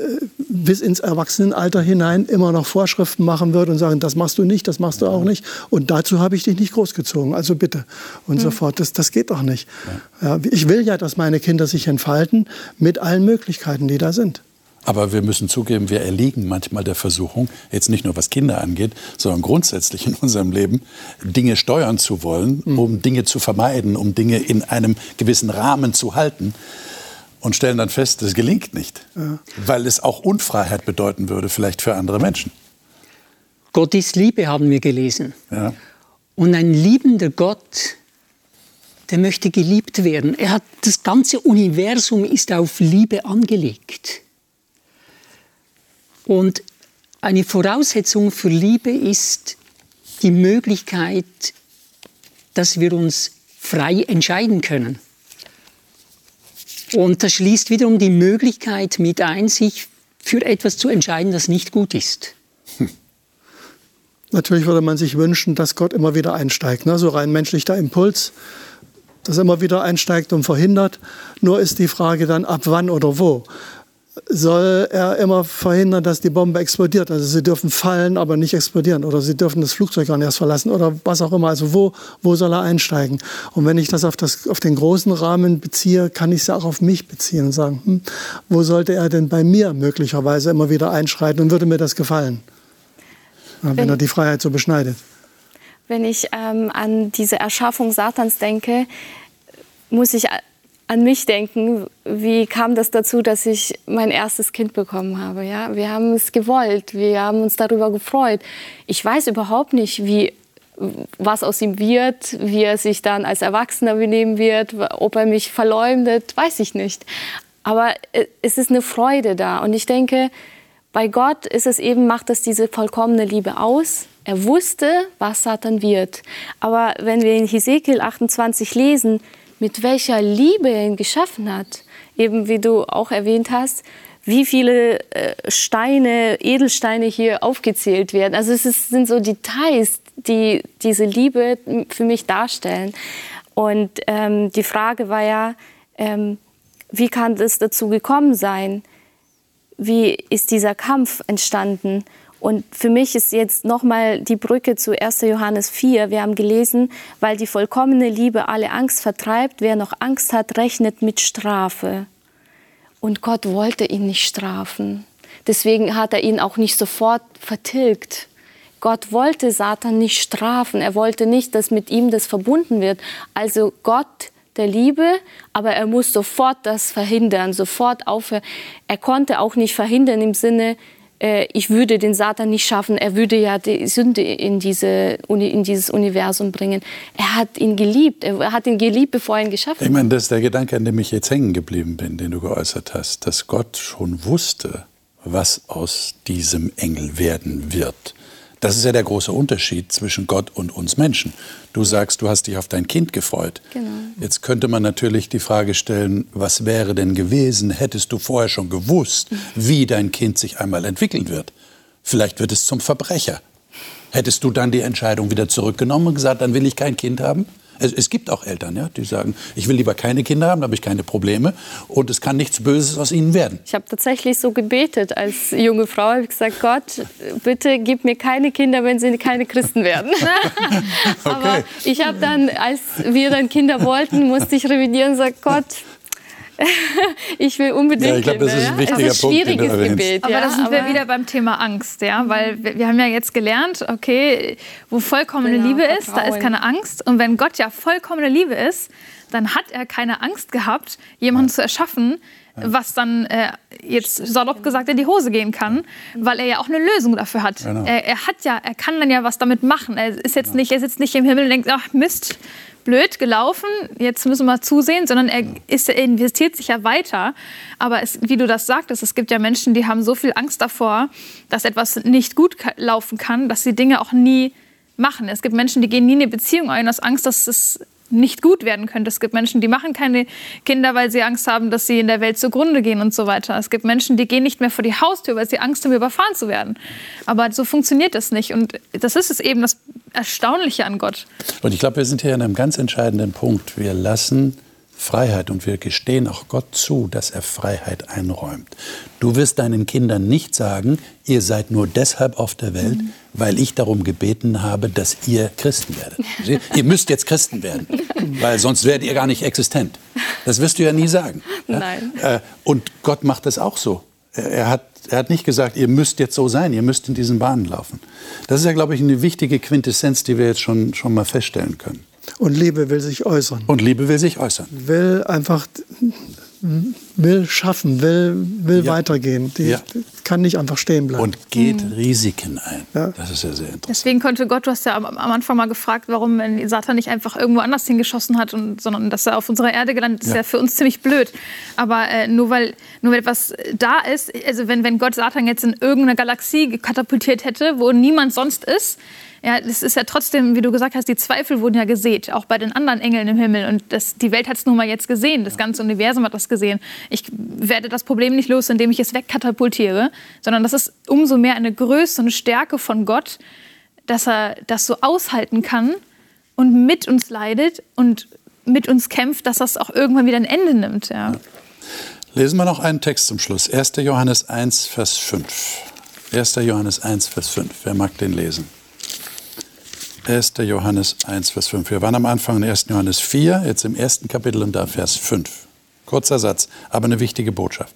bis ins Erwachsenenalter hinein immer noch Vorschriften machen würde und sagen, das machst du nicht, das machst du auch nicht. Und dazu habe ich dich nicht großgezogen. Also bitte und mhm. so fort. Das, das geht doch nicht. Ja, ich will ja, dass meine Kinder sich entfalten mit allen Möglichkeiten, die da sind. Aber wir müssen zugeben, wir erliegen manchmal der Versuchung, jetzt nicht nur was Kinder angeht, sondern grundsätzlich in unserem Leben, Dinge steuern zu wollen, mhm. um Dinge zu vermeiden, um Dinge in einem gewissen Rahmen zu halten. und stellen dann fest, das gelingt nicht, ja. weil es auch Unfreiheit bedeuten würde, vielleicht für andere Menschen. Gott ist Liebe, haben wir gelesen. Ja. Und ein liebender Gott, der möchte geliebt werden. Er hat, das ganze Universum ist auf Liebe angelegt. Und eine Voraussetzung für Liebe ist die Möglichkeit, dass wir uns frei entscheiden können. Und das schließt wiederum die Möglichkeit mit ein, sich für etwas zu entscheiden, das nicht gut ist. Hm. Natürlich würde man sich wünschen, dass Gott immer wieder einsteigt. Ne? So rein menschlicher Impuls, dass er immer wieder einsteigt und verhindert. Nur ist die Frage dann, ab wann oder wo soll er immer verhindern, dass die Bombe explodiert. Also sie dürfen fallen, aber nicht explodieren. Oder sie dürfen das Flugzeug gar nicht erst verlassen oder was auch immer. Also wo, wo soll er einsteigen? Und wenn ich das auf, das auf den großen Rahmen beziehe, kann ich es ja auch auf mich beziehen und sagen, hm, wo sollte er denn bei mir möglicherweise immer wieder einschreiten und würde mir das gefallen? Wenn, wenn er die Freiheit so beschneidet. Wenn ich ähm, an diese Erschaffung Satans denke, muss ich an mich denken, wie kam das dazu, dass ich mein erstes Kind bekommen habe. Ja? Wir haben es gewollt, wir haben uns darüber gefreut. Ich weiß überhaupt nicht, wie, was aus ihm wird, wie er sich dann als Erwachsener benehmen wird, ob er mich verleumdet, weiß ich nicht. Aber äh, es ist eine Freude da. Und ich denke, bei Gott ist es eben, macht es diese vollkommene Liebe aus. Er wusste, was Satan wird. Aber wenn wir in Hesekiel 28 lesen, mit welcher Liebe er ihn geschaffen hat. Eben wie du auch erwähnt hast, wie viele äh, Steine, Edelsteine hier aufgezählt werden. Also es ist, sind so Details, die diese Liebe für mich darstellen. Und ähm, die Frage war ja, ähm, wie kann es dazu gekommen sein? Wie ist dieser Kampf entstanden? Und für mich ist jetzt nochmal die Brücke zu 1. Johannes 4. Wir haben gelesen, weil die vollkommene Liebe alle Angst vertreibt, wer noch Angst hat, rechnet mit Strafe. Und Gott wollte ihn nicht strafen. Deswegen hat er ihn auch nicht sofort vertilgt. Gott wollte Satan nicht strafen. Er wollte nicht, dass mit ihm das verbunden wird. Also Gott der Liebe, aber er muss sofort das verhindern, sofort aufhören. Er konnte auch nicht verhindern im Sinne, ich würde den Satan nicht schaffen, er würde ja die Sünde in, diese, in dieses Universum bringen. Er hat ihn geliebt, er hat ihn geliebt, bevor er ihn geschaffen hat. Ich meine, das ist der Gedanke, an dem ich jetzt hängen geblieben bin, den du geäußert hast, dass Gott schon wusste, was aus diesem Engel werden wird. Das ist ja der große Unterschied zwischen Gott und uns Menschen. Du sagst, du hast dich auf dein Kind gefreut. Genau. Jetzt könnte man natürlich die Frage stellen, was wäre denn gewesen, hättest du vorher schon gewusst, wie dein Kind sich einmal entwickeln wird? Vielleicht wird es zum Verbrecher. Hättest du dann die Entscheidung wieder zurückgenommen und gesagt, dann will ich kein Kind haben? Es, es, gibt auch Eltern, ja, die sagen, ich will lieber keine Kinder haben, da habe ich keine Probleme und es kann nichts Böses aus ihnen werden. Ich habe tatsächlich so gebetet als junge Frau. Ich habe gesagt, Gott, bitte gib mir keine Kinder, wenn sie keine Christen werden. okay. Aber ich habe dann, als wir dann Kinder wollten, musste ich revidieren und sagen, Gott, ich will unbedingt. Ja, ich glaube, das ist ein wichtiger es ist ein schwieriges Punkt, Gebet. Aber ja, da sind wir wieder beim Thema Angst, ja, weil wir, wir haben ja jetzt gelernt, okay, wo vollkommene genau, Liebe ist, Vertrauen. da ist keine Angst. Und wenn Gott ja vollkommene Liebe ist, dann hat er keine Angst gehabt, jemanden ja. zu erschaffen, was dann äh, jetzt salopp gesagt in die Hose gehen kann, weil er ja auch eine Lösung dafür hat. Genau. Er, er, hat ja, er kann dann ja was damit machen. Er ist jetzt genau. nicht, er sitzt nicht im Himmel und denkt, ach Mist, blöd gelaufen, jetzt müssen wir zusehen, sondern er, ist, er investiert sich ja weiter. Aber es, wie du das sagtest, es gibt ja Menschen, die haben so viel Angst davor, dass etwas nicht gut laufen kann, dass sie Dinge auch nie machen. Es gibt Menschen, die gehen nie in eine Beziehung ein aus Angst, dass es nicht gut werden könnte. Es gibt Menschen, die machen keine Kinder, weil sie Angst haben, dass sie in der Welt zugrunde gehen und so weiter. Es gibt Menschen, die gehen nicht mehr vor die Haustür, weil sie Angst haben, überfahren zu werden. Aber so funktioniert das nicht. Und das ist es eben das Erstaunliche an Gott. Und ich glaube, wir sind hier an einem ganz entscheidenden Punkt. Wir lassen Freiheit und wir gestehen auch Gott zu, dass er Freiheit einräumt. Du wirst deinen Kindern nicht sagen, ihr seid nur deshalb auf der Welt, mhm. weil ich darum gebeten habe, dass ihr Christen werdet. ihr müsst jetzt Christen werden, weil sonst werdet ihr gar nicht existent. Das wirst du ja nie sagen. Nein. Äh, und Gott macht das auch so. Er hat, er hat nicht gesagt, ihr müsst jetzt so sein, ihr müsst in diesen Bahnen laufen. Das ist ja, glaube ich, eine wichtige Quintessenz, die wir jetzt schon, schon mal feststellen können. Und Liebe will sich äußern. Und Liebe will sich äußern. Will einfach will schaffen, will, will ja. weitergehen. Die ja. kann nicht einfach stehen bleiben. Und geht mhm. Risiken ein. Ja. Das ist ja sehr interessant. Deswegen konnte Gott, du hast ja am, am Anfang mal gefragt, warum Satan nicht einfach irgendwo anders hingeschossen hat, und, sondern dass er auf unserer Erde gelandet ist, ja, ja für uns ziemlich blöd. Aber äh, nur, weil, nur weil etwas da ist, also wenn, wenn Gott Satan jetzt in irgendeine Galaxie katapultiert hätte, wo niemand sonst ist, ja, das ist ja trotzdem, wie du gesagt hast, die Zweifel wurden ja gesät, auch bei den anderen Engeln im Himmel. Und das, die Welt hat es nun mal jetzt gesehen, das ganze Universum hat das gesehen. Ich werde das Problem nicht los, indem ich es wegkatapultiere, sondern das ist umso mehr eine Größe, eine Stärke von Gott, dass er das so aushalten kann und mit uns leidet und mit uns kämpft, dass das auch irgendwann wieder ein Ende nimmt. Ja. Lesen wir noch einen Text zum Schluss. 1. Johannes 1, Vers 5. 1. Johannes 1, Vers 5. Wer mag den lesen? 1. Johannes 1, Vers 5. Wir waren am Anfang in 1. Johannes 4, jetzt im ersten Kapitel und da Vers 5. Kurzer Satz, aber eine wichtige Botschaft.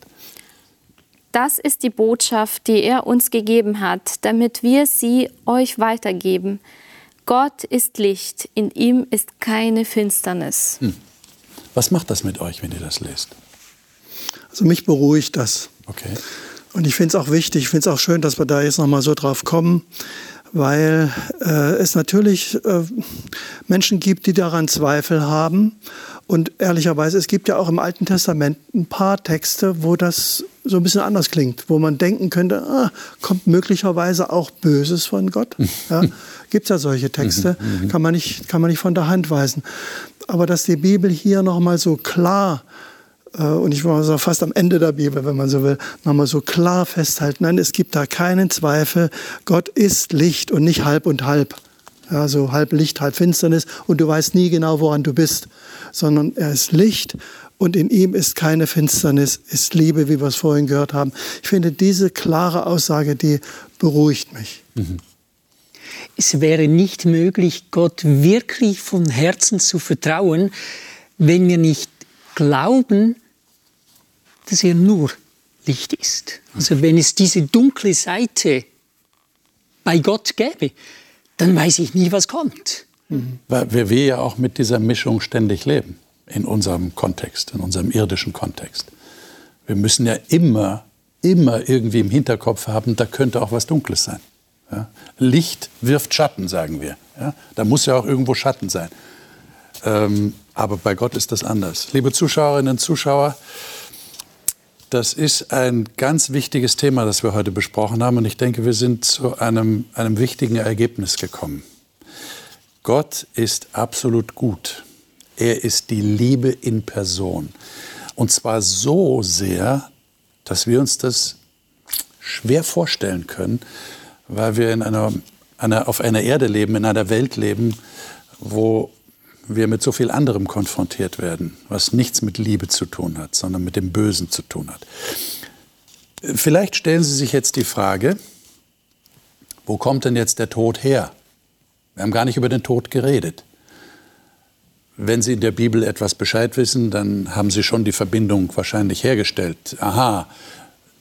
Das ist die Botschaft, die er uns gegeben hat, damit wir sie euch weitergeben. Gott ist Licht, in ihm ist keine Finsternis. Hm. Was macht das mit euch, wenn ihr das lest? Also mich beruhigt das. Okay. Und ich finde es auch wichtig, ich finde es auch schön, dass wir da jetzt nochmal so drauf kommen weil äh, es natürlich äh, Menschen gibt, die daran Zweifel haben. Und ehrlicherweise, es gibt ja auch im Alten Testament ein paar Texte, wo das so ein bisschen anders klingt, wo man denken könnte, ah, kommt möglicherweise auch Böses von Gott. Ja, gibt es ja solche Texte, mhm, mhm. kann man, nicht, kann man nicht von der Hand weisen. Aber dass die Bibel hier nochmal so klar äh, und ich war fast am Ende der Bibel, wenn man so will, nochmal so klar festhalten. Nein, es gibt da keinen Zweifel. Gott ist Licht und nicht halb und halb. Ja, so halb Licht, halb Finsternis und du weißt nie genau, woran du bist, sondern er ist Licht und in ihm ist keine Finsternis, ist Liebe, wie wir es vorhin gehört haben. Ich finde diese klare Aussage, die beruhigt mich. Mhm. Es wäre nicht möglich, Gott wirklich von Herzen zu vertrauen, wenn wir nicht glauben, dass er nur Licht ist. Also wenn es diese dunkle Seite bei Gott gäbe, dann weiß ich nie, was kommt. Weil wir ja auch mit dieser Mischung ständig leben, in unserem Kontext, in unserem irdischen Kontext. Wir müssen ja immer, immer irgendwie im Hinterkopf haben, da könnte auch was Dunkles sein. Ja? Licht wirft Schatten, sagen wir. Ja? Da muss ja auch irgendwo Schatten sein. Ähm, aber bei Gott ist das anders. Liebe Zuschauerinnen und Zuschauer, das ist ein ganz wichtiges Thema, das wir heute besprochen haben. Und ich denke, wir sind zu einem, einem wichtigen Ergebnis gekommen. Gott ist absolut gut. Er ist die Liebe in Person. Und zwar so sehr, dass wir uns das schwer vorstellen können, weil wir in einer, einer, auf einer Erde leben, in einer Welt leben, wo wir mit so viel anderem konfrontiert werden, was nichts mit Liebe zu tun hat, sondern mit dem Bösen zu tun hat. Vielleicht stellen Sie sich jetzt die Frage, wo kommt denn jetzt der Tod her? Wir haben gar nicht über den Tod geredet. Wenn Sie in der Bibel etwas Bescheid wissen, dann haben Sie schon die Verbindung wahrscheinlich hergestellt. Aha,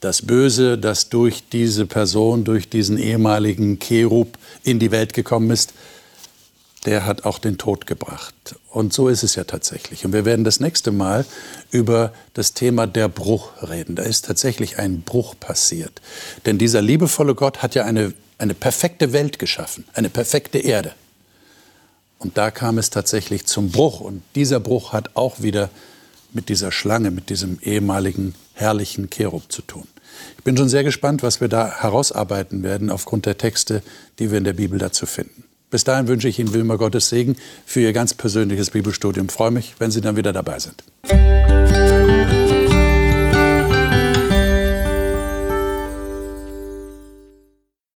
das Böse, das durch diese Person, durch diesen ehemaligen Cherub in die Welt gekommen ist, der hat auch den Tod gebracht. Und so ist es ja tatsächlich. Und wir werden das nächste Mal über das Thema der Bruch reden. Da ist tatsächlich ein Bruch passiert. Denn dieser liebevolle Gott hat ja eine, eine perfekte Welt geschaffen, eine perfekte Erde. Und da kam es tatsächlich zum Bruch. Und dieser Bruch hat auch wieder mit dieser Schlange, mit diesem ehemaligen herrlichen Cherub zu tun. Ich bin schon sehr gespannt, was wir da herausarbeiten werden aufgrund der Texte, die wir in der Bibel dazu finden. Bis dahin wünsche ich Ihnen Wilmer Gottes Segen für Ihr ganz persönliches Bibelstudium. Ich freue mich, wenn Sie dann wieder dabei sind.